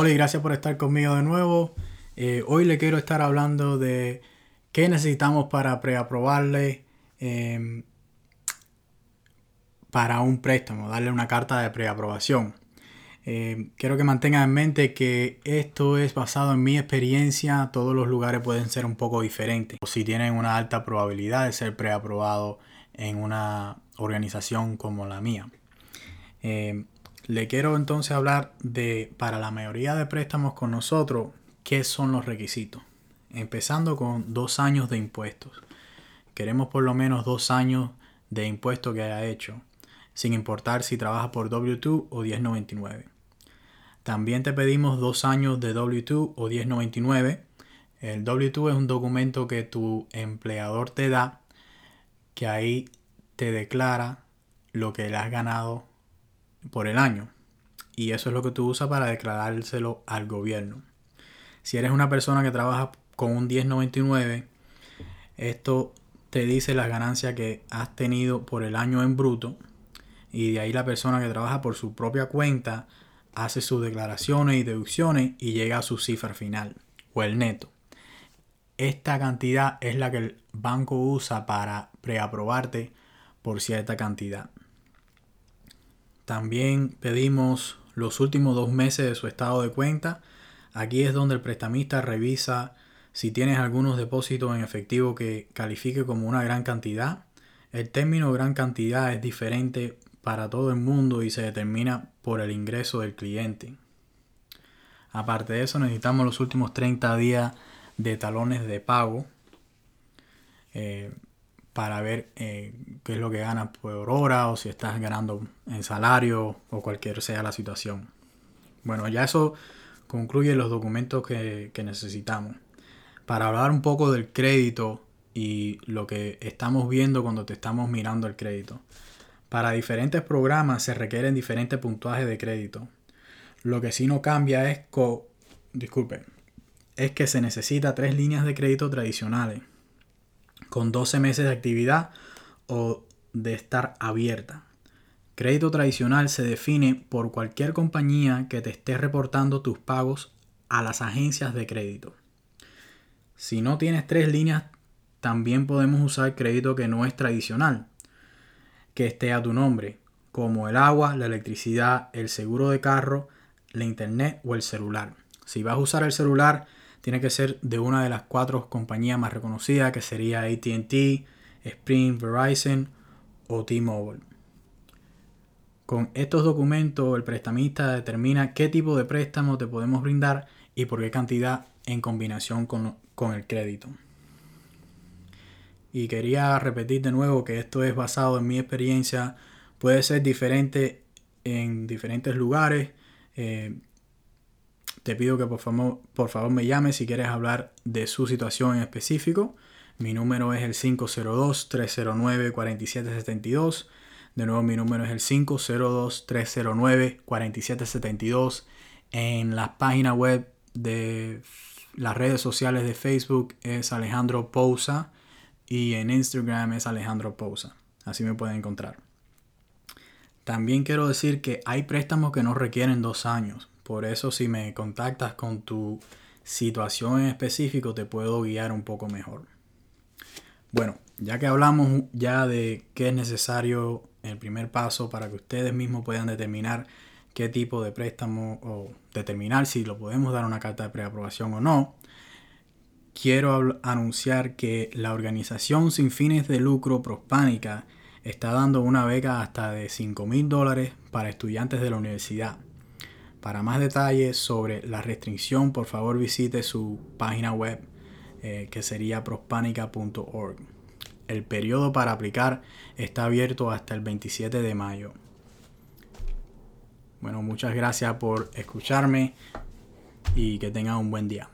Hola y gracias por estar conmigo de nuevo. Eh, hoy le quiero estar hablando de qué necesitamos para preaprobarle em, para un préstamo, darle una carta de preaprobación. Eh, quiero que mantengan en mente que esto es basado en mi experiencia. Todos los lugares pueden ser un poco diferentes. Si tienen una alta probabilidad de ser preaprobado en una organización como la mía. Eh, le quiero entonces hablar de, para la mayoría de préstamos con nosotros, qué son los requisitos. Empezando con dos años de impuestos. Queremos por lo menos dos años de impuestos que haya hecho, sin importar si trabaja por W2 o 1099. También te pedimos dos años de W2 o 1099. El W2 es un documento que tu empleador te da, que ahí te declara lo que le has ganado por el año. Y eso es lo que tú usas para declarárselo al gobierno. Si eres una persona que trabaja con un 1099, esto te dice las ganancias que has tenido por el año en bruto. Y de ahí la persona que trabaja por su propia cuenta hace sus declaraciones y deducciones y llega a su cifra final o el neto. Esta cantidad es la que el banco usa para preaprobarte por cierta cantidad. También pedimos los últimos dos meses de su estado de cuenta. Aquí es donde el prestamista revisa si tienes algunos depósitos en efectivo que califique como una gran cantidad. El término gran cantidad es diferente para todo el mundo y se determina por el ingreso del cliente. Aparte de eso necesitamos los últimos 30 días de talones de pago. Eh, para ver eh, qué es lo que ganas por hora o si estás ganando en salario o cualquier sea la situación. Bueno, ya eso concluye los documentos que, que necesitamos. Para hablar un poco del crédito y lo que estamos viendo cuando te estamos mirando el crédito. Para diferentes programas se requieren diferentes puntuajes de crédito. Lo que sí no cambia es, co disculpe, es que se necesita tres líneas de crédito tradicionales con 12 meses de actividad o de estar abierta. Crédito tradicional se define por cualquier compañía que te esté reportando tus pagos a las agencias de crédito. Si no tienes tres líneas, también podemos usar crédito que no es tradicional, que esté a tu nombre, como el agua, la electricidad, el seguro de carro, la internet o el celular. Si vas a usar el celular, tiene que ser de una de las cuatro compañías más reconocidas, que sería ATT, Sprint, Verizon o T-Mobile. Con estos documentos, el prestamista determina qué tipo de préstamo te podemos brindar y por qué cantidad en combinación con, con el crédito. Y quería repetir de nuevo que esto es basado en mi experiencia. Puede ser diferente en diferentes lugares. Eh, te pido que por favor, por favor me llames si quieres hablar de su situación en específico. Mi número es el 502-309-4772. De nuevo, mi número es el 502-309-4772. En la página web de las redes sociales de Facebook es Alejandro Pousa y en Instagram es Alejandro Pousa. Así me pueden encontrar. También quiero decir que hay préstamos que no requieren dos años. Por eso si me contactas con tu situación en específico te puedo guiar un poco mejor. Bueno, ya que hablamos ya de qué es necesario el primer paso para que ustedes mismos puedan determinar qué tipo de préstamo o determinar si lo podemos dar una carta de preaprobación o no, quiero anunciar que la organización sin fines de lucro Prospánica está dando una beca hasta de 5 mil dólares para estudiantes de la universidad. Para más detalles sobre la restricción, por favor visite su página web eh, que sería prospanica.org. El periodo para aplicar está abierto hasta el 27 de mayo. Bueno, muchas gracias por escucharme y que tengan un buen día.